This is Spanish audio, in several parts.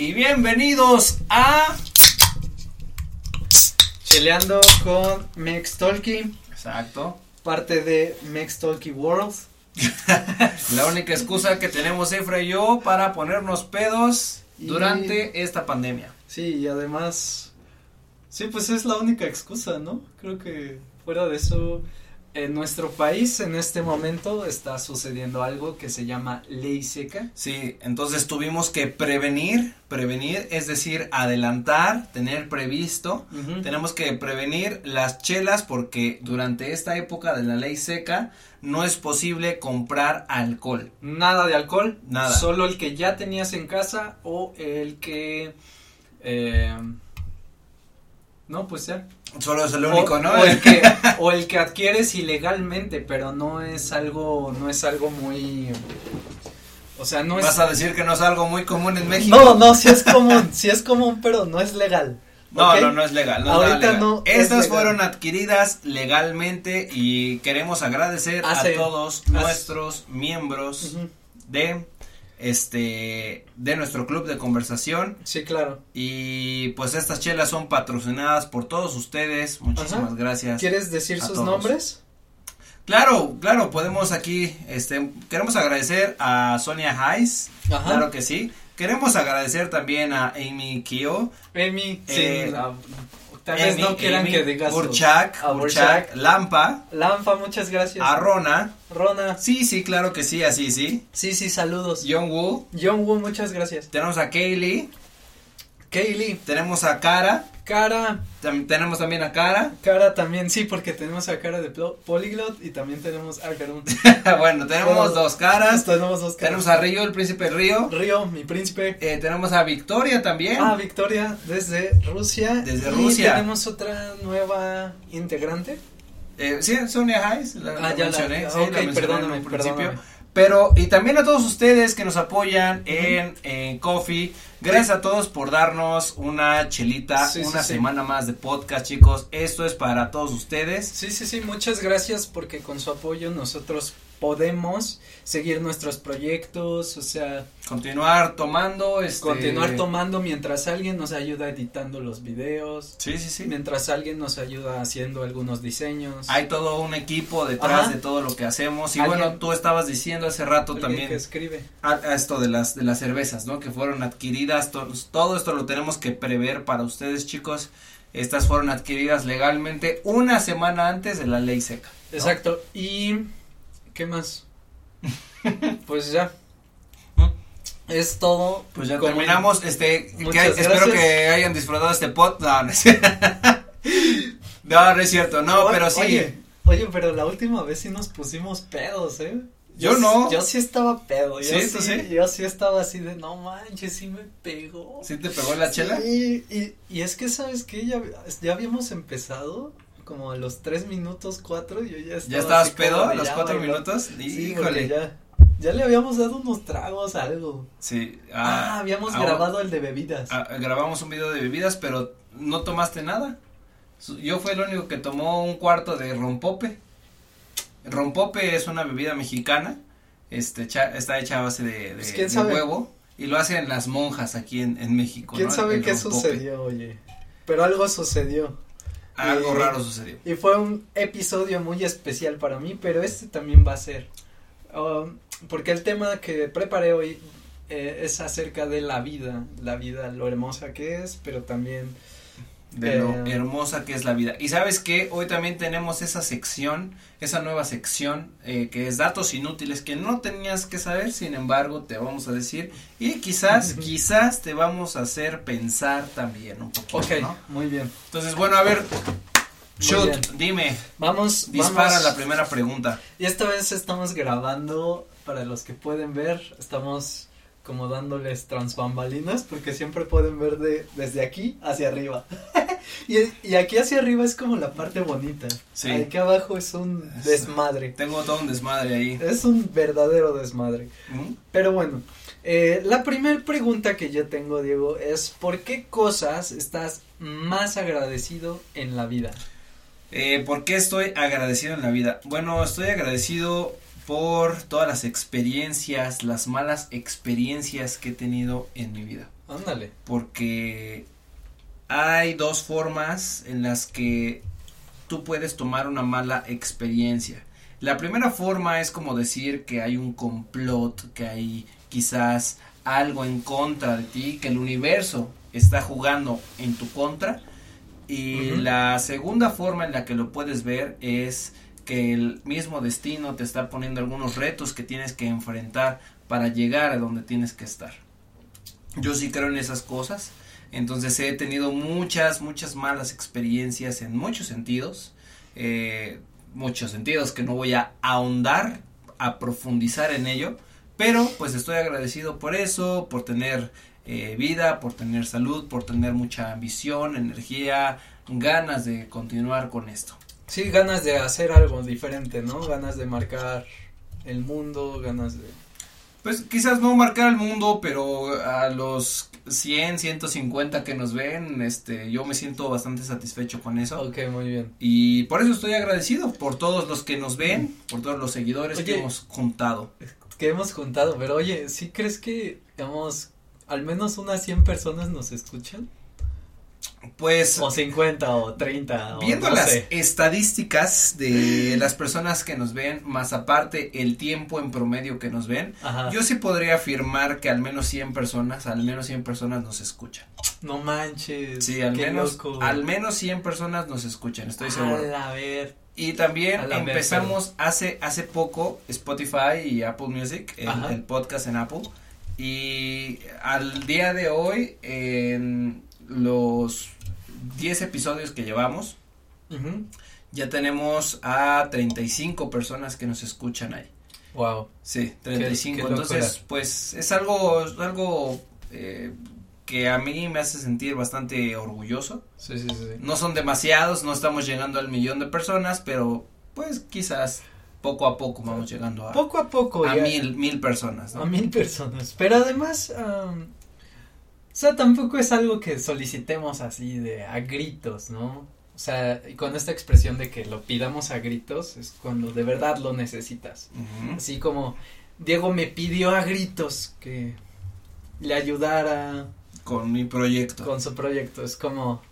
y bienvenidos a Cheleando con Mex Talkie, Exacto. parte de Mex Talkie World. La única excusa que tenemos Efra y yo para ponernos pedos Y- durante esta pandemia. Sí, y además, sí, pues es la única excusa, ¿no? Creo que fuera de eso, en nuestro país en este momento está sucediendo algo que se llama ley seca. Sí, entonces tuvimos que prevenir, prevenir, es decir, adelantar, tener previsto. Tenemos que prevenir las chelas porque durante esta época de la ley seca no es posible comprar alcohol. Nada de alcohol, Nada. Solo el que ya tenías en casa o el que, eh, no, pues ya. Solo es el único, o, ¿no? O el que, o el que adquieres ilegalmente, pero no es algo, no es algo muy, o sea, no es. Vas a decir que no es algo muy común en México. No, no, sí es común, sí es común, pero no es legal. No, no, no es legal. No Ahorita legal. no es Estas fueron adquiridas legalmente y queremos agradecer Hace- a todos hace- nuestros miembros de este de nuestro club de conversación Sí, claro. y pues estas chelas son patrocinadas por todos ustedes. Muchísimas Ajá. gracias. ¿Quieres decir sus todos. nombres? Claro, claro, podemos aquí este queremos agradecer a Sonia Hayes, Ajá. claro que sí. Queremos agradecer también a Amy Kio, Emi, Eh, sí, la- tal vez Amy, no quieran Amy, que digas. Burchak, a Burchak, Burchak. Lampa, Lanfa, muchas gracias. a Rona. Rona, Sí, sí, claro que sí, así sí. sí, sí, saludos. John Woo. John Woo, muchas gracias. Tenemos a Kaylee. Kaylee, Tenemos a Cara. Cara, tam- tenemos también a Cara. Cara también, sí, porque tenemos a Cara de Polyglot y también tenemos a Karun. bueno, tenemos dos caras. tenemos dos caras. Tenemos a Río, el príncipe Río. Río, mi príncipe. Eh, tenemos a Victoria también. Ah, Victoria, desde Rusia. Desde y Rusia. tenemos otra nueva integrante. Eh, sí, Sonia Hayes. La, Ah, la ya mencioné. sí, la mencioné perdóname, en un principio. perdóname. Pero, y también a todos ustedes que nos apoyan en, en Coffee. Gracias a todos por darnos una chelita, Sí, una sí. semana más de podcast, chicos. Esto es para todos ustedes. Sí, sí, sí, muchas gracias porque con su apoyo nosotros podemos seguir nuestros proyectos, o sea, Continuar tomando, este. continuar tomando mientras alguien nos ayuda editando los videos, Sí, sí, sí. mientras alguien nos ayuda haciendo algunos diseños. Hay todo un equipo detrás Ajá. de todo lo que hacemos. Y bueno, tú estabas diciendo hace rato también que escribe. a, a esto de las de las cervezas, ¿no? Que fueron adquiridas, to- todo esto lo tenemos que prever para ustedes, chicos. Estas fueron adquiridas legalmente una semana antes de la ley seca. ¿no? Exacto. Y ¿qué más? pues ya. Es todo. Pues ya Como- terminamos, este, que espero que hayan disfrutado este pod, no, no es cierto, no, no es cierto, no, Oye, pero sí, Oye, oye, pero la última vez sí nos pusimos pedos, ¿eh? Yo no. Yo sí estaba pedo. Yo ¿Sí? sí. Yo sí estaba así de, no manches, sí me pegó. ¿sí te pegó la chela? Y, y es que, ¿sabes qué? Ya, ya habíamos empezado como a los tres minutos, cuatro, y yo ya estaba ¿Ya estabas pedo a los cuatro minutos? Sí, Híjole, ya, ya le habíamos dado unos tragos, algo. sí, Ah, habíamos ahora- grabado el de bebidas. Ah, grabamos un video de bebidas, pero no tomaste nada. Yo fui el único que tomó un cuarto de rompope. Rompope es una bebida mexicana, este, cha- está hecha a base de, de- Pues, huevo y lo hacen las monjas aquí en, en México. ¿Quién ¿no? sabe El qué rompope. sucedió, oye? Pero algo sucedió. Algo Y- raro sucedió. Y fue un episodio muy especial para mí, pero este también va a ser. um, porque el tema que preparé hoy eh, es acerca de la vida, la vida, lo hermosa que es, pero también De lo Eh, hermosa que es la vida. Y sabes que hoy también tenemos esa sección, esa nueva sección eh, que es datos inútiles que no tenías que saber, sin embargo te vamos a decir y quizás, quizás te vamos a hacer pensar también un poquito, Ok, ¿no? muy bien. Entonces, bueno, a ver, shoot, dime, Vamos, dispara vamos. la primera pregunta. Y esta vez estamos grabando, para los que pueden ver, estamos como dándoles transbambalinas, porque siempre pueden ver de, desde aquí hacia arriba. y, y aquí hacia arriba es como la parte bonita. Sí. Aquí abajo es un Es- desmadre. Tengo todo un desmadre ahí. Es un verdadero desmadre. ¿Mm? Pero bueno, eh, la primera pregunta que yo tengo, Diego, es ¿por qué cosas estás más agradecido en la vida? Eh, ¿Por qué estoy agradecido en la vida? Bueno, estoy agradecido por todas las experiencias, las malas experiencias que he tenido en mi vida. Ándale. Porque hay dos formas en las que tú puedes tomar una mala experiencia. La primera forma es como decir que hay un complot, que hay quizás algo en contra de ti, que el universo está jugando en tu contra. Y la segunda forma en la que lo puedes ver es que el mismo destino te está poniendo algunos retos que tienes que enfrentar para llegar a donde tienes que estar. Yo sí creo en esas cosas. Entonces he tenido muchas, muchas malas experiencias en muchos sentidos. eh, muchos sentidos que no voy a ahondar, a profundizar en ello. Pero pues estoy agradecido por eso, por tener eh, vida, por tener salud, por tener mucha ambición, energía, ganas de continuar con esto. Sí, ganas de hacer algo diferente, ¿no? Ganas de marcar el mundo, ganas de... Pues quizás no marcar el mundo, pero a los 100, 150 que nos ven, este, yo me siento bastante satisfecho con eso. Ok, muy bien. Y por eso estoy agradecido por todos los que nos ven, por todos los seguidores que hemos juntado. Que hemos juntado, pero oye, ¿sí crees que, digamos, al menos unas 100 personas nos escuchan? Pues O 50 o 30 o viendo no las sé. estadísticas de las personas que nos ven, más aparte el tiempo en promedio que nos ven, Ajá. yo sí podría afirmar que al menos 100 personas, al menos 100 personas nos escuchan. No manches. Sí, al menos loco. al menos 100 personas nos escuchan, estoy seguro. A ver. Y también A la ver, empezamos hace hace poco Spotify y Apple Music, el, el podcast en Apple. Y al día de hoy, en los 10 episodios que llevamos, ya tenemos a 35 personas que nos escuchan ahí. Wow. Sí, 35. qué locura. Entonces, pues es algo, algo eh, que a mí me hace sentir bastante orgulloso. Sí, sí, sí. No son demasiados, no estamos llegando al millón de personas, pero pues quizás poco a poco vamos llegando a, Poco a poco. a ya- mil, mil personas, ¿no? A mil personas. Pero además, sea, tampoco es algo que solicitemos así de a gritos, ¿no? O sea, y con esta expresión de que lo pidamos a gritos es cuando de verdad lo necesitas. Así como Diego me pidió a gritos que le ayudara Con mi proyecto. Con, con su proyecto. Es como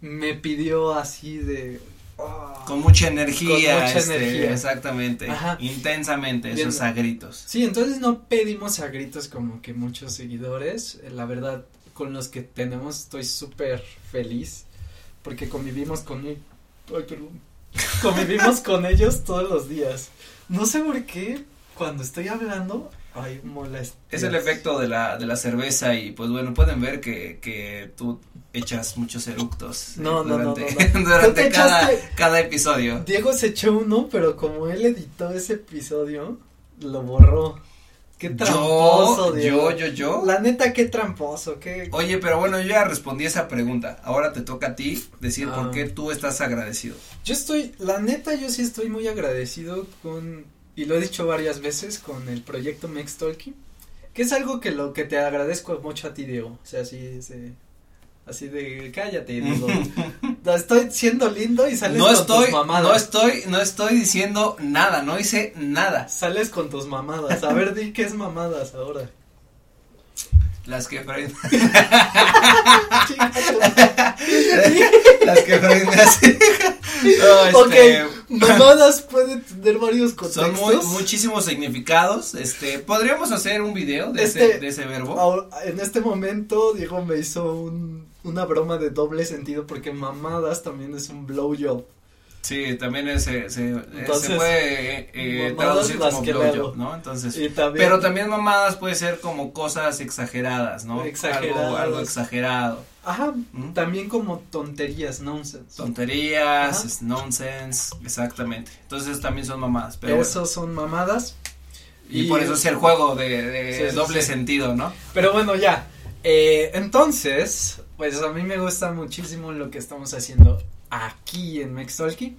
me pidió así de... ah. mucha energía. Con mucha este, energía. Exactamente. Ajá. Intensamente, Bien. esos a gritos. Sí, entonces no pedimos a gritos como que muchos seguidores. La verdad, con los que tenemos estoy súper feliz porque convivimos con ay, perdón. convivimos con ellos todos los días. No sé por qué cuando estoy hablando hay molestias. Es el efecto de la, de la cerveza y pues bueno, pueden ver que, que tú echas muchos eructos eh, No, no, no, durante, no, durante te cada, cada episodio. Diego se echó uno, pero como él editó ese episodio, lo borró. Qué tramposo, Yo, Diego. yo, yo, yo. La neta, qué tramposo, qué. Oye, pero bueno, yo ya respondí esa pregunta. Ahora te toca a ti decir Ah. por qué tú estás agradecido. Yo estoy, la neta, yo sí estoy muy agradecido con, y lo he dicho varias veces, con el proyecto Mex Talking, que es algo que lo que te agradezco mucho a ti, Diego. O sea, así, así de, cállate, Diego. Estoy siendo lindo y sales No con estoy, tus mamadas. no estoy, no estoy diciendo nada, no hice nada. Sales con tus mamadas. A ver, di qué es mamadas ahora. Las que Freud, las que Freud me hace. No, Ok, este, mamadas pueden tener varios Son contextos. muy, muchísimos significados. Este, podríamos hacer un video de, Este- ese, de ese verbo. Ahora, en este momento, Diego me hizo un, una broma de doble sentido porque mamadas también es un blowjob. Sí, también es, se, se, Entonces, se puede eh, eh, traducir como blowjob. ¿no? Entonces, Y también, pero también mamadas puede ser como cosas exageradas, ¿no? Exageradas. Algo, algo exagerado. Ajá, ¿Mm? también como tonterías, nonsense. Tonterías, Ajá. es nonsense, exactamente. Entonces también son mamadas, pero bueno. Esos son mamadas. y, y- por eso es el juego de, de Sí, sí, doble sí. sentido, ¿no? Pero bueno, ya. Eh, entonces, pues a mí me gusta muchísimo lo que estamos haciendo aquí en Mextalki.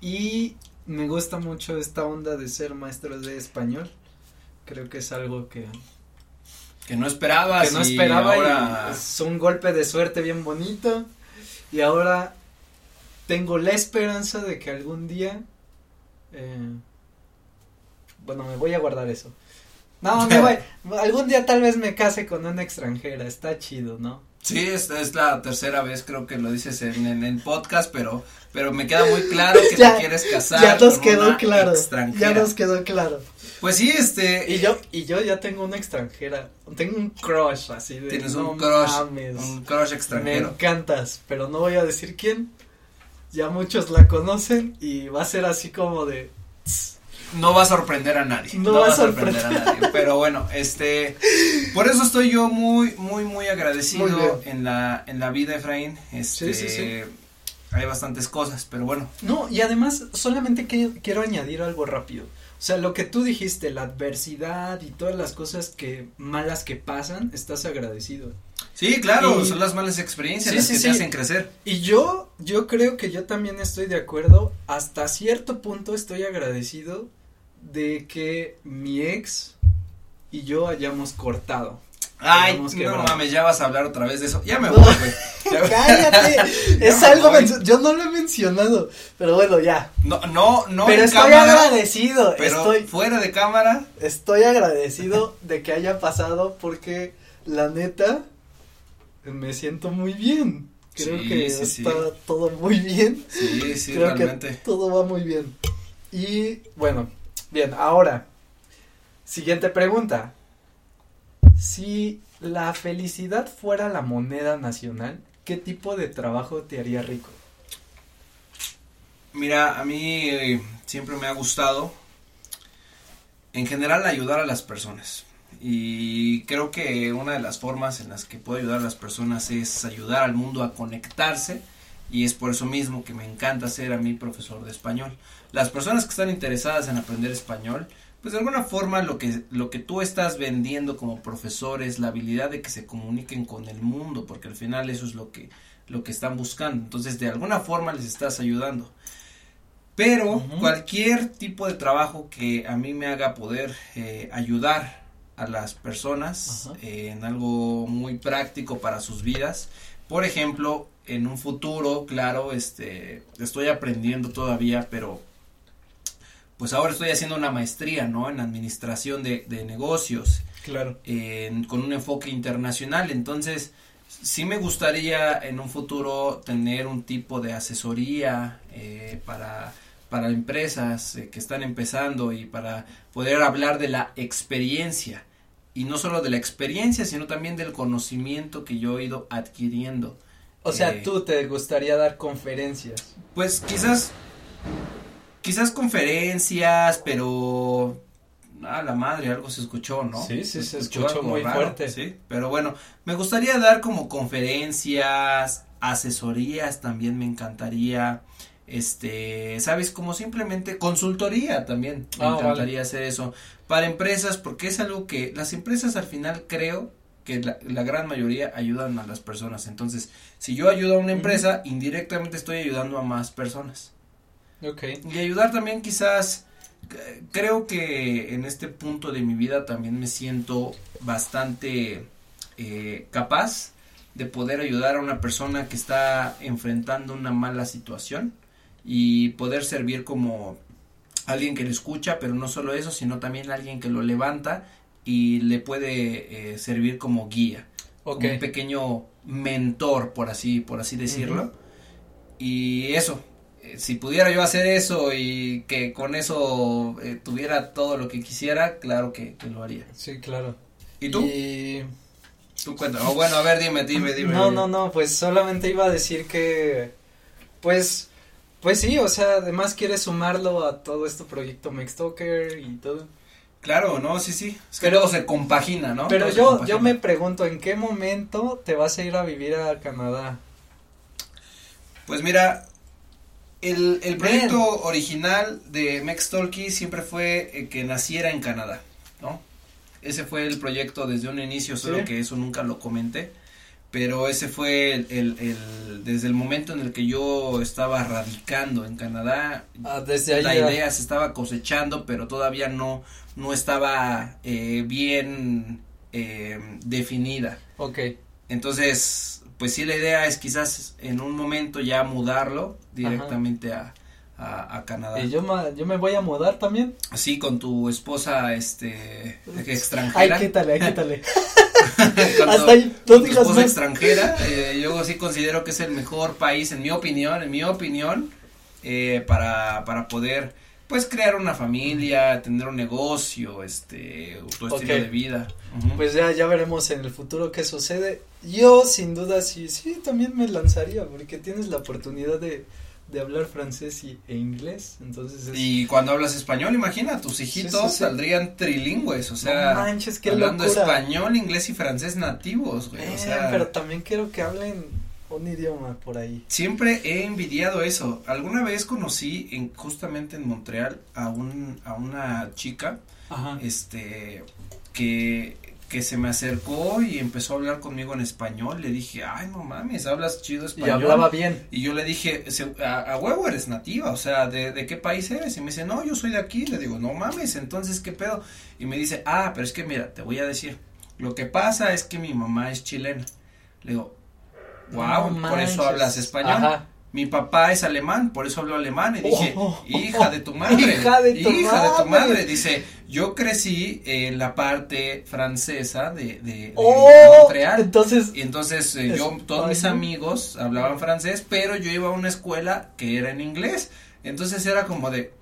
Y me gusta mucho esta onda de ser maestros de español. Creo que es algo que, Que no esperabas que no y esperaba ahora y es un golpe de suerte bien bonito. Y ahora tengo la esperanza de que algún día, eh, bueno, me voy a guardar eso. No, me voy. Algún día tal vez me case con una extranjera, está chido, ¿no? Sí, esta es la tercera vez creo que lo dices en, en el podcast, pero, pero me queda muy claro que Ya- te quieres casar. Ya nos con quedó una claro. extranjera. Ya nos quedó claro. Pues sí, este. Y yo, y yo ya tengo una extranjera. Tengo un crush así de. Tienes no un crush, mames, un crush Me extranjero. encantas, pero no voy a decir quién. Ya muchos la conocen y va a ser así como de. No va a sorprender a nadie. No No, va a sorprender a nadie. Pero bueno, este, por eso estoy yo muy, muy, muy agradecido en la, en la vida, Efraín. Este, Sí, sí, sí. hay bastantes cosas, pero bueno. No, y además solamente que, quiero añadir algo rápido. O sea, lo que tú dijiste, la adversidad y todas las cosas que malas que pasan, estás agradecido. Sí, claro, Y- son las malas experiencias Sí, las sí, que sí. te hacen crecer. Y yo, yo creo que yo también estoy de acuerdo. Hasta cierto punto estoy agradecido de que mi ex y yo hayamos cortado. Ay, no mames, ya vas a hablar otra vez de eso. Ya me No. voy, güey. Cállate, es algo yo no lo he mencionado, pero bueno, ya. No, no, no pero en estoy cámara, agradecido, pero estoy fuera de cámara. estoy agradecido de que haya pasado porque la neta me siento muy bien. Creo Sí, que sí, sí. está todo muy bien. Sí, sí, Creo realmente. que todo va muy bien. Y bueno, bien, ahora, siguiente pregunta. Si la felicidad fuera la moneda nacional, ¿qué tipo de trabajo te haría rico? Mira, a mí eh, siempre me ha gustado, en general, ayudar a las personas. Y creo que una de las formas en las que puedo ayudar a las personas es ayudar al mundo a conectarse. Y es por eso mismo que me encanta ser a mí profesor de español. Las personas que están interesadas en aprender español, pues de alguna forma lo que, lo que tú estás vendiendo como profesor es la habilidad de que se comuniquen con el mundo, porque al final eso es lo que, lo que están buscando. Entonces, de alguna forma les estás ayudando. Pero cualquier tipo de trabajo que a mí me haga poder eh, ayudar a las personas eh, en algo muy práctico para sus vidas. Por ejemplo, en un futuro, claro, este, estoy aprendiendo todavía, pero pues ahora estoy haciendo una maestría, ¿no? En administración de, de negocios Claro. en- con un enfoque internacional. Entonces, sí me gustaría en un futuro tener un tipo de asesoría eh, para, para empresas eh, que están empezando y para poder hablar de la experiencia. Y no solo de la experiencia, sino también del conocimiento que yo he ido adquiriendo. O sea, Eh, tú te gustaría dar conferencias. Pues quizás, quizás conferencias, pero a la madre, algo se escuchó, ¿no? Sí, sí, se escuchó muy raro, fuerte. Sí, pero bueno, me gustaría dar como conferencias, asesorías, también me encantaría, este, sabes, como simplemente consultoría también, me Ah, encantaría hacer eso para empresas, porque es algo que las empresas al final creo que la, la gran mayoría ayudan a las personas, entonces, si yo ayudo a una empresa, indirectamente estoy ayudando a más personas. Ok. Y ayudar también quizás, creo que en este punto de mi vida también me siento bastante eh, capaz de poder ayudar a una persona que está enfrentando una mala situación y poder servir como alguien que le escucha, pero no solo eso, sino también alguien que lo levanta y le puede eh, servir como guía como un pequeño mentor, por así, por así decirlo. Y eso, eh, si pudiera yo hacer eso y que con eso eh, tuviera todo lo que quisiera, claro que, que lo haría. Sí, claro. ¿Y tú? Y- Tú cuéntame. Oh, bueno, a ver, dime, dime, dime. No, no, no, pues solamente iba a decir que, pues, pues sí, o sea, además quieres sumarlo a todo este proyecto Mextalker y todo. Claro, no, sí, sí. Es que Pero- luego se compagina, ¿no? Pero Todo yo, yo me pregunto, ¿en qué momento te vas a ir a vivir a Canadá? Pues mira, el, el proyecto original de Mextalky siempre fue eh, que naciera en Canadá, ¿no? Ese fue el proyecto desde un inicio, solo Sí. que eso nunca lo comenté. Pero ese fue el, el- el- desde el momento en el que yo estaba radicando en Canadá, Ah, desde la idea se estaba cosechando, pero todavía no, no estaba eh, bien eh, definida. Ok, Entonces, pues sí, la idea es quizás en un momento ya mudarlo directamente a, a, a Canadá. Y yo, ma- yo me voy a mudar también. Sí, con tu esposa, este, extranjera. quítale, ay, quítale. con Hasta ahí, no tu esposa más. extranjera. eh, yo sí considero que es el mejor país, en mi opinión, en mi opinión, eh, para, para poder, pues, crear una familia, tener un negocio, este, tu estilo de vida. Pues ya, ya veremos en el futuro qué sucede. Yo, sin duda, sí, sí, también me lanzaría, porque tienes la oportunidad de, de hablar francés y, e inglés, entonces es... Y cuando hablas español, imagina, tus hijitos sí, sí. saldrían trilingües, o sea, no manches, qué hablando locura. español, inglés y francés nativos, güey, o Eh, sea, pero también quiero que hablen un idioma por ahí. siempre he envidiado eso. Alguna vez conocí en, justamente en Montreal a un, a una chica, Ajá. este, que, que se me acercó y empezó a hablar conmigo en español, le dije, ay, no mames, hablas chido Y español. hablaba bien. Y yo le dije, "Se- a, a huevo eres nativa, o sea, ¿de, ¿de qué país eres? Y me dice, no, yo soy de aquí. Le digo, no mames, entonces, ¿qué pedo? Y me dice, ah, pero es que mira, te voy a decir, lo que pasa es que mi mamá es chilena. Le digo, wow, No por eso hablas español. Ajá. Mi papá es alemán, por eso hablo alemán. Y dije, Oh, hija de tu madre. hija de tu hija de tu madre. madre. Dice, yo crecí en la parte francesa de, de, de Oh, Montreal. entonces, Y entonces eh, yo, todos mis amigos hablaban francés, pero yo iba a una escuela que era en inglés. Entonces era como de,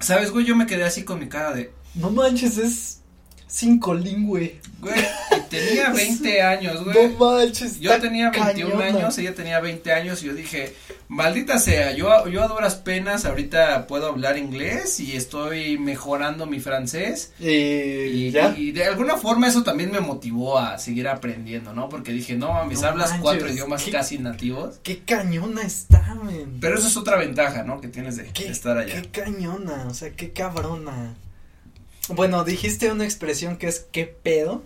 ¿sabes, güey? Yo me quedé así con mi cara de, no manches, es cinco lingüe. güey, tenía 20 años, güey. No manches. Yo tenía 21 cañona. años, ella tenía 20 años y yo dije, maldita sea, yo, yo a duras penas ahorita puedo hablar inglés y estoy mejorando mi francés. Y, Y, ya. y de alguna forma eso también me motivó a seguir aprendiendo, ¿no? Porque dije, no mames, No hablas manches, cuatro idiomas qué- casi nativos. Qué cañona está, men. Pero eso es otra ventaja, ¿no? Que tienes de, estar allá. qué cañona, o sea, qué cabrona. Bueno, dijiste una expresión que es qué pedo.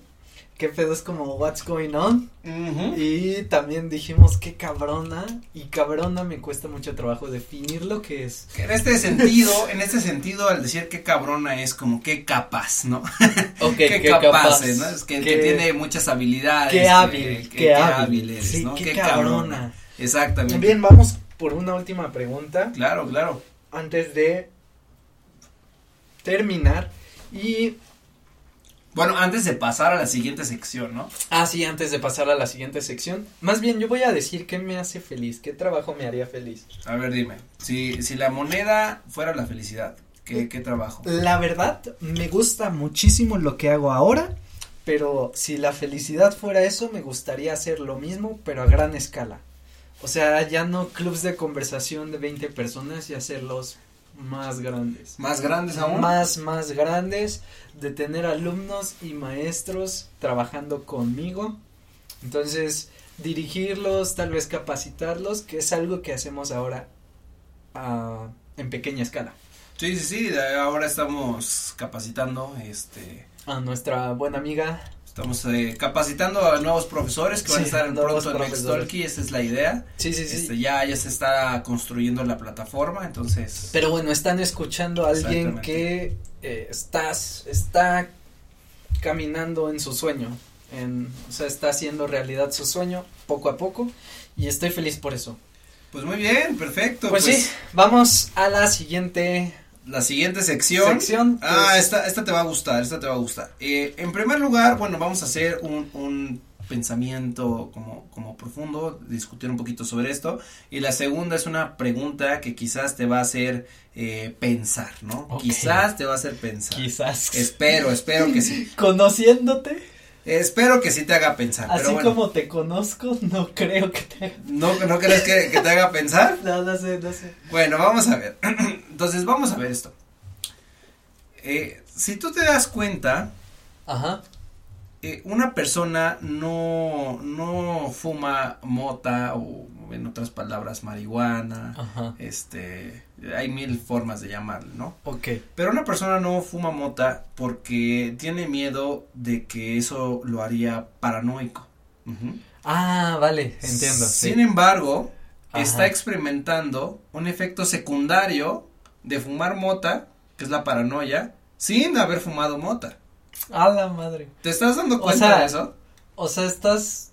Qué pedo es como what's going on. Y también dijimos qué cabrona. Y cabrona me cuesta mucho trabajo definir lo que es. En este sentido, en este sentido, al decir qué cabrona es como qué capaz, ¿no? Ok, qué, capaz, ¿no? Es que, que tiene muchas habilidades. Qué hábil, que- qué, qué hábil. eres, sí, ¿no? qué, cabrona. cabrona. Exactamente. Bien, vamos por una última pregunta. Claro, claro. Antes de terminar. Y Bueno, antes de pasar a la siguiente sección, ¿no? Ah, sí, antes de pasar a la siguiente sección. Más bien, yo voy a decir qué me hace feliz, qué trabajo me haría feliz. A ver, dime, si, si la moneda fuera la felicidad, ¿qué, qué trabajo? La verdad, me gusta muchísimo lo que hago ahora, pero si la felicidad fuera eso, me gustaría hacer lo mismo, pero a gran escala. O sea, ya no clubs de conversación de 20 personas y hacerlos más grandes. ¿Más grandes aún? Más, más grandes, de tener alumnos y maestros trabajando conmigo. Entonces, dirigirlos, tal vez capacitarlos, que es algo que hacemos ahora ah, en pequeña escala. Sí, sí, sí, ahora estamos capacitando, este, A nuestra buena amiga. Estamos eh, capacitando a nuevos profesores que van a estar pronto en. Nextalky, esa es la idea. Sí, sí, sí. Este, ya, ya se está construyendo la plataforma, entonces. Pero bueno, están escuchando a alguien que eh, estás, está caminando en su sueño. En, o sea, está haciendo realidad su sueño poco a poco. Y estoy feliz por eso. Pues muy bien, perfecto. Pues, sí, vamos a la siguiente La siguiente sección. sección. Ah, es- esta, esta te va a gustar, esta te va a gustar. Eh, en primer lugar, bueno, vamos a hacer un, un pensamiento como, como profundo, discutir un poquito sobre esto. Y la segunda es una pregunta que quizás te va a hacer eh, pensar, ¿no? Quizás te va a hacer pensar. Quizás. Espero, espero que sí. Conociéndote, Espero que sí te haga pensar. así pero bueno, como te conozco, no creo que te ¿no, ¿no crees que, que te haga pensar? No, no sé, no sé. Bueno, vamos a ver. Entonces, vamos a ver esto. Eh, si tú te das cuenta, Ajá. eh, una persona no, no fuma mota o en otras palabras marihuana, Ajá. este, hay mil formas de llamarlo, ¿no? Ok. Pero una persona no fuma mota porque tiene miedo de que eso lo haría paranoico. Ah, vale, entiendo. Sin sí. embargo, Ajá. está experimentando un efecto secundario de fumar mota, que es la paranoia, sin haber fumado mota. A la madre. ¿Te estás dando O cuenta sea, de eso? O sea, estás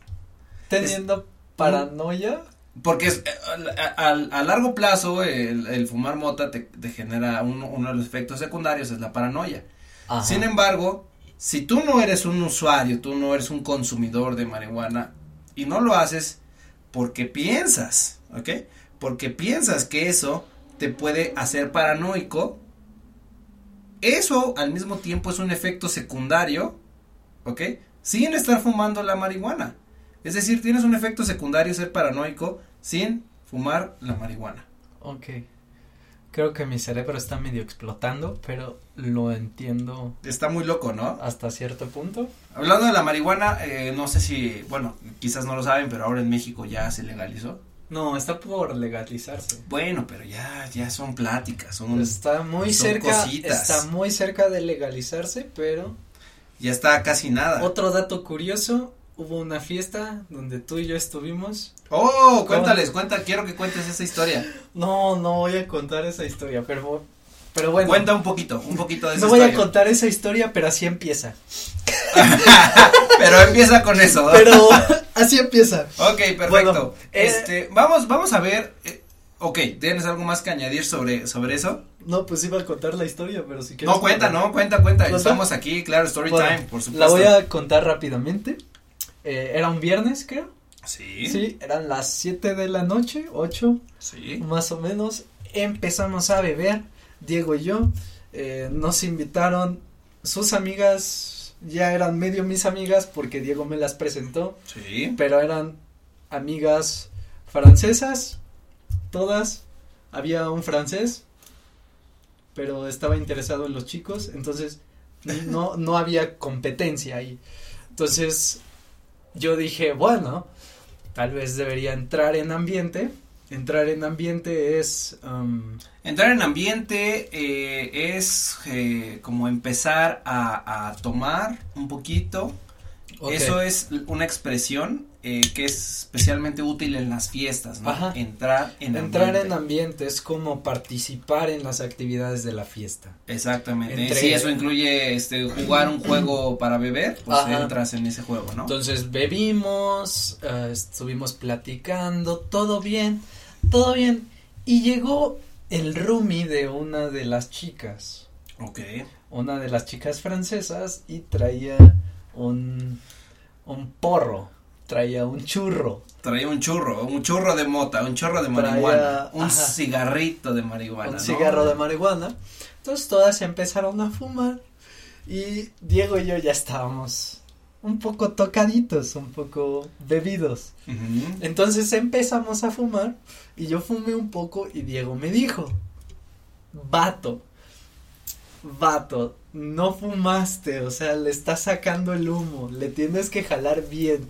teniendo paranoia. Porque es, eh, a, a, a, largo plazo el, el fumar mota te, te genera un, uno de los efectos secundarios es la paranoia. Ajá. Sin embargo, si tú no eres un usuario, tú no eres un consumidor de marihuana y no lo haces porque piensas, ¿ok? Porque piensas que eso te puede hacer paranoico, eso al mismo tiempo es un efecto secundario, ¿ok? Sin estar fumando la marihuana. Es decir, tienes un efecto secundario ser paranoico sin fumar la marihuana. Ok. Creo que mi cerebro está medio explotando, pero lo entiendo. Está muy loco, ¿no? Hasta cierto punto. Hablando de la marihuana, eh, no sé si, bueno, quizás no lo saben, pero ahora en México ya se legalizó. No, está por legalizarse. Bueno, pero ya, ya son pláticas, son. Está muy son cerca. cositas. Está muy cerca de legalizarse, pero. Ya está casi nada. Otro dato curioso, hubo una fiesta donde tú y yo estuvimos. Oh, cuéntales, cuenta, quiero que cuentes esa historia. No, no voy a contar esa historia, pero, pero bueno. Cuenta un poquito, un poquito de esa No voy historia. a contar esa historia, pero así empieza. pero empieza con eso. ¿no? Pero así empieza. Ok, perfecto. Bueno, eh, este, vamos, vamos a ver. eh, ok, ¿tienes algo más que añadir sobre, sobre eso? No, pues iba a contar la historia, pero si quieres. No, cuenta, contar- no, cuenta, cuenta. ¿Cuenta? Estamos aquí, claro, story Bueno, time, por supuesto. La voy a contar rápidamente. Eh, era un viernes, creo. Sí. Sí, eran las 7 de la noche, 8 Sí. más o menos. Empezamos a beber, Diego y yo. eh, nos invitaron sus amigas, ya eran medio mis amigas porque Diego me las presentó, Sí. pero eran amigas francesas, todas. Había un francés, pero estaba interesado en los chicos, entonces no, no había competencia ahí. Entonces yo dije, bueno, tal vez debería entrar en ambiente. Entrar en ambiente es... um, Entrar en ambiente eh, es eh, como empezar a, a tomar un poquito. Eso es una expresión eh, que es especialmente útil en las fiestas, ¿no? Ajá. Entrar en Entrar ambiente. en ambiente es como participar en las actividades de la fiesta. Exactamente. Entre- Si eso incluye este jugar un juego para beber, pues Ajá. entras en ese juego, ¿no? Entonces bebimos, eh, estuvimos platicando, todo bien, todo bien. Y llegó el roomie de una de las chicas, Ok. una de las chicas francesas, y traía un, un porro, traía un churro. Traía un churro, un churro de mota, un churro de Traía- marihuana, un ajá. cigarrito de marihuana, un ¿no? cigarro de marihuana. Entonces todas empezaron a fumar y Diego y yo ya estábamos un poco tocaditos, un poco bebidos. Entonces empezamos a fumar y yo fumé un poco y Diego me dijo, vato, vato, no fumaste, o sea, le estás sacando el humo, le tienes que jalar bien.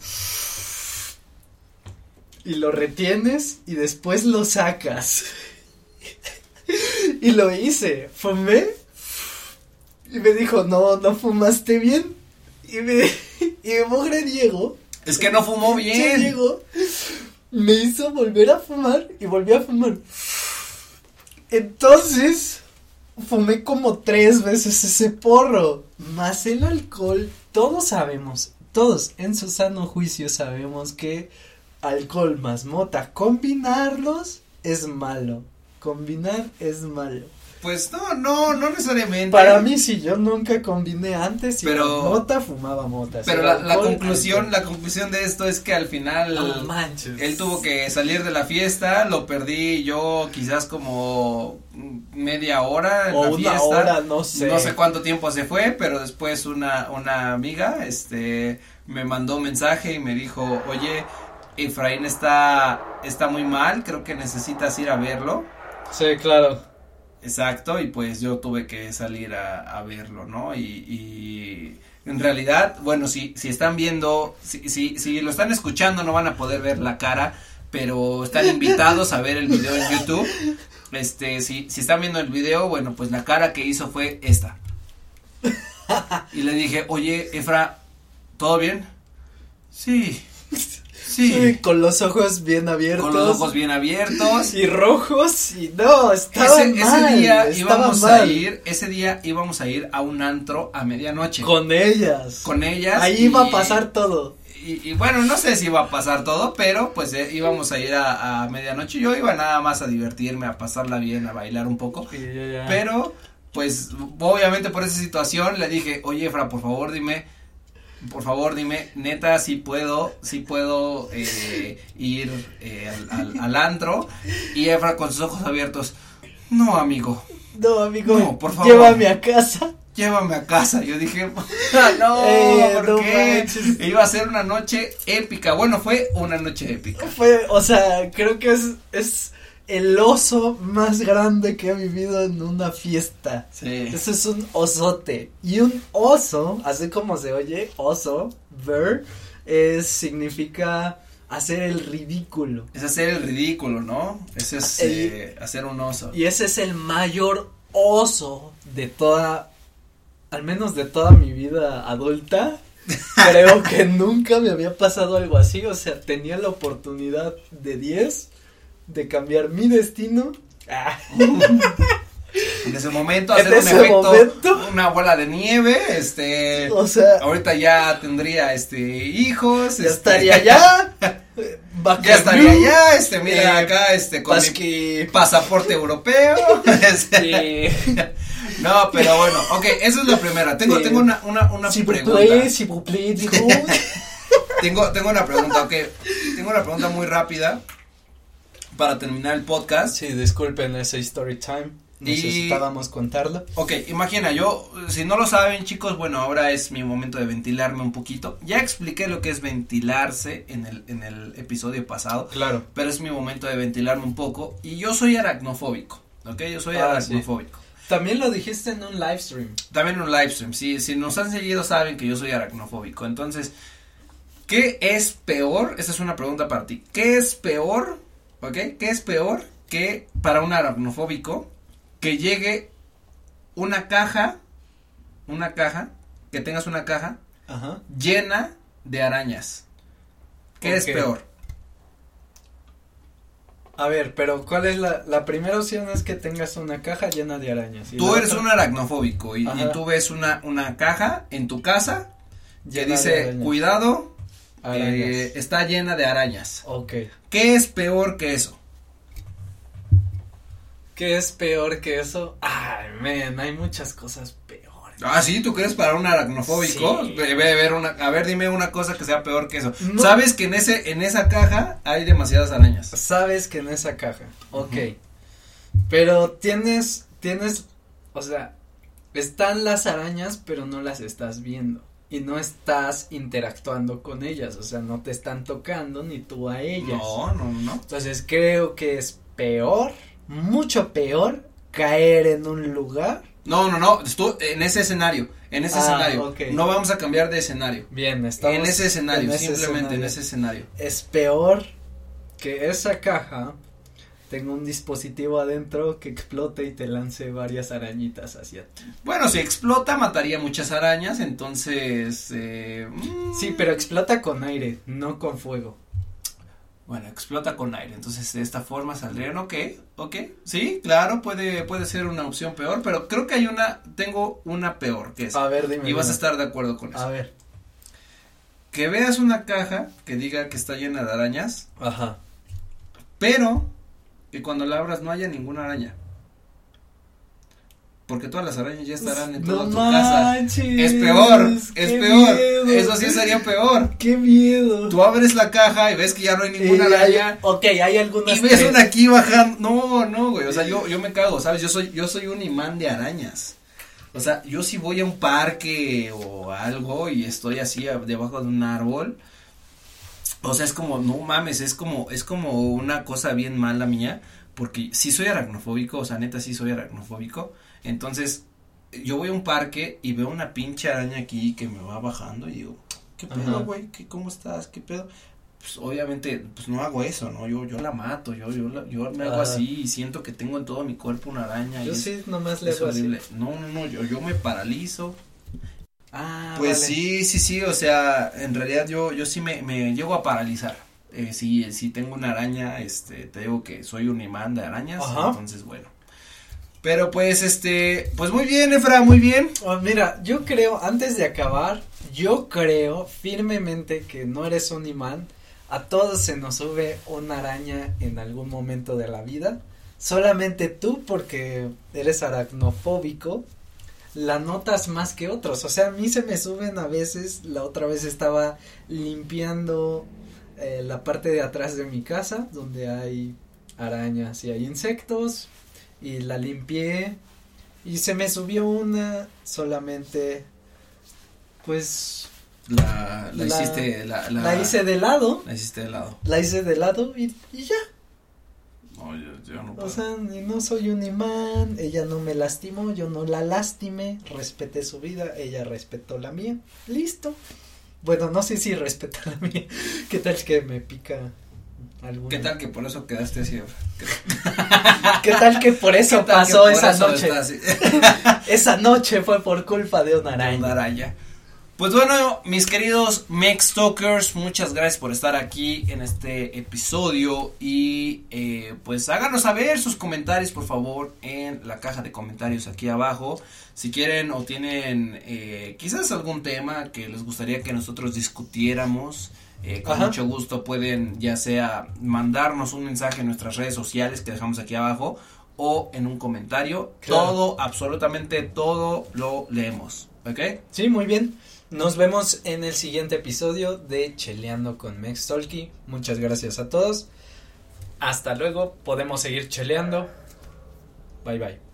Y lo retienes y después lo sacas. y lo hice, fumé y me dijo, no, no fumaste bien. Y me, y me mugre Diego Es que no fumó bien. me hizo volver a fumar y volví a fumar. Entonces, fumé como tres veces ese porro, más el alcohol. Todos sabemos, todos en su sano juicio sabemos que alcohol más mota, combinarlos es malo. Combinar es malo. Pues no, no, no necesariamente. Para mí, si yo nunca combiné antes, si Pero- mota, fumaba mota. Pero la, conclusión, alcohol. la conclusión de esto es que al final No manches. él tuvo que salir de la fiesta, lo perdí yo quizás como media hora en o la una fiesta. hora, no sé. No sé cuánto tiempo se fue, pero después una, una amiga, este, me mandó un mensaje y me dijo, oye, Efraín está, está muy mal, creo que necesitas ir a verlo. Sí, claro. Exacto, y pues yo tuve que salir a, a verlo, ¿no? Y, y en realidad, bueno, si, si están viendo, si, si, si lo están escuchando no van a poder ver la cara, pero están invitados a ver el video en YouTube. Este, si, si están viendo el video, bueno, pues la cara que hizo fue esta. Y le dije, oye, Efra, ¿todo bien? Sí, Sí, sí, con los ojos bien abiertos. con los ojos bien abiertos. y rojos y no, estaba ese, ese mal, día estaba íbamos a ir, ese día íbamos a ir a un antro a medianoche. con ellas. con ellas. Ahí y- iba a pasar todo. Y, y, bueno, no sé si iba a pasar todo, pero pues eh, íbamos a ir a, a, medianoche. Yo iba nada más a divertirme, a pasarla bien, a bailar un poco. Pero, pues, obviamente por esa situación le dije, oye, Efra, por favor, dime, por favor, dime, neta, si puedo, si puedo eh, ir eh, al, al, al antro. Y Efra con sus ojos abiertos, no, amigo. No, amigo. No, por favor. Llévame a casa llévame a casa. Yo dije, no, eh, ¿por qué? Iba a ser una noche épica. Bueno, fue una noche épica. Fue, o sea, creo que es, es el oso más grande que he vivido en una fiesta. Sí. Eso es un osote. Y un oso, así como se oye, oso, ver, es, significa hacer el ridículo. Es hacer el ridículo, ¿no? Ese es eh, hacer un oso. Y ese es el mayor oso de toda al menos de toda mi vida adulta, creo que nunca me había pasado algo así. O sea, tenía la oportunidad de 10 de cambiar mi destino. En ese momento hacer un efecto, una bola de nieve, este, o sea, ahorita ya tendría, este, hijos, ya este, estaría ya, ya estaría ya, este, mira eh, acá, este, con mi pasaporte europeo, este, no, pero bueno, ok, esa es la primera. Tengo, tengo una, una, una pregunta. tengo, tengo una pregunta, ok. Tengo una pregunta muy rápida para terminar el podcast. Sí, disculpen ese story time. Necesitábamos contarlo. Ok, imagina, yo, si no lo saben chicos, bueno, ahora es mi momento de ventilarme un poquito. Ya expliqué lo que es ventilarse en el, en el episodio pasado. Claro. Pero es mi momento de ventilarme un poco. Y yo soy aracnofóbico, ok, yo soy ah, aracnofóbico. También lo dijiste en un live stream. También en un live stream, sí. Si nos han seguido saben que yo soy aracnofóbico. Entonces, ¿qué es peor? Esa es una pregunta para ti. ¿Qué es peor? ¿Ok? ¿Qué es peor que para un aracnofóbico que llegue una caja, una caja, que tengas una caja llena de arañas? ¿Qué es peor? A ver, pero ¿cuál es la, la primera opción? Es que tengas una caja llena de arañas. Tú eres un aracnofóbico y, tú ves una, una caja en tu casa que dice, cuidado, eh, está llena de arañas. Ok. ¿Qué es peor que eso? ¿Qué es peor que eso? Ay, men, hay muchas cosas peores. Ah, sí, ¿tú crees para un aracnofóbico? Debe haber una, a ver, dime una cosa que sea peor que eso. ¿Sabes que en ese, en esa caja hay demasiadas arañas? Sabes que en esa caja, ok. Pero tienes, tienes, o sea, están las arañas, pero no las estás viendo. Y no estás interactuando con ellas, o sea, no te están tocando ni tú a ellas. No, no, no. Entonces creo que es peor, mucho peor, caer en un lugar no, no, no, estuvo en ese escenario, en ese ah, escenario. No vamos a cambiar de escenario. Bien, estamos en ese escenario, simplemente en ese escenario. Es peor que esa caja tenga un dispositivo adentro que explote y te lance varias arañitas hacia ti. Bueno, si explota mataría muchas arañas, entonces... Eh, sí, pero explota con aire, no con fuego. Bueno, explota con aire, entonces de esta forma saldrían, ok, ok, sí, claro, puede, puede ser una opción peor, pero creo que hay una, tengo una peor que es. A ver, dime. Y vas a estar de acuerdo con eso. A ver. Que veas una caja que diga que está llena de arañas. Ajá. Pero que cuando la abras no haya ninguna araña porque todas las arañas ya estarán en toda tu casa. Es peor, es peor. Eso sí sería peor. Qué miedo. Tú abres la caja y ves que ya no hay ninguna araña. ok, hay algunas. Y ves una aquí bajando. No, no, güey. O sea, yo, yo me cago, ¿sabes? Yo soy, yo soy un imán de arañas. O sea, yo si voy a un parque o algo y estoy así debajo de un árbol. O sea, es como, no mames, es como, es como una cosa bien mala mía. Porque si soy aracnofóbico, o sea, neta sí soy aracnofóbico entonces, yo voy a un parque y veo una pinche araña aquí que me va bajando y digo, ¿qué pedo, güey? ¿Qué, ¿Cómo estás? ¿Qué pedo? Pues obviamente, pues no hago eso, ¿no? Yo, yo la mato, yo, yo, yo me hago así y siento que tengo en todo mi cuerpo una araña. Yo sí, nomás le hago Así. No, no, no, yo, yo me paralizo. Ah, pues sí, sí, sí, o sea, en realidad yo, yo sí me, me llego a paralizar. Eh, sí, sí tengo una araña, este, te digo que soy un imán de arañas, entonces bueno. Pero pues este, pues muy bien, Efra, muy bien. Oh, mira, yo creo, antes de acabar, yo creo firmemente que no eres un imán. A todos se nos sube una araña en algún momento de la vida. Solamente tú, porque eres aracnofóbico, la notas más que otros. O sea, a mí se me suben a veces. La otra vez estaba limpiando eh, la parte de atrás de mi casa, donde hay arañas y hay insectos. Y la limpié. Y se me subió una solamente. Pues. La, la, La- hiciste, la, la, La hice de lado. La hiciste de lado. La hice de lado y, y ya. No, yo, yo no puedo. O sea, ni no soy un imán, ella no me lastimó, yo no la lastimé, respeté su vida, ella respetó la mía, listo. Bueno, no sé si respeta la mía, qué tal que me pica alguna. ¿Qué tal que por eso quedaste así? ¿Qué tal que por eso ¿Qué tal que pasó por esa eso noche? Esa noche fue por culpa de una araña. Una araña. Pues bueno, mis queridos Mex Talkers, muchas gracias por estar aquí en este episodio y eh, pues háganos saber sus comentarios por favor en la caja de comentarios aquí abajo. Si quieren o tienen eh, quizás algún tema que les gustaría que nosotros discutiéramos, eh, con Ajá. mucho gusto pueden ya sea mandarnos un mensaje en nuestras redes sociales que dejamos aquí abajo o en un comentario. Claro. Todo, absolutamente todo lo leemos. ¿Ok? Sí, muy bien. Nos vemos en el siguiente episodio de Cheleando con Mex Tolki. Muchas gracias a todos. Hasta luego. Podemos seguir cheleando. Bye bye.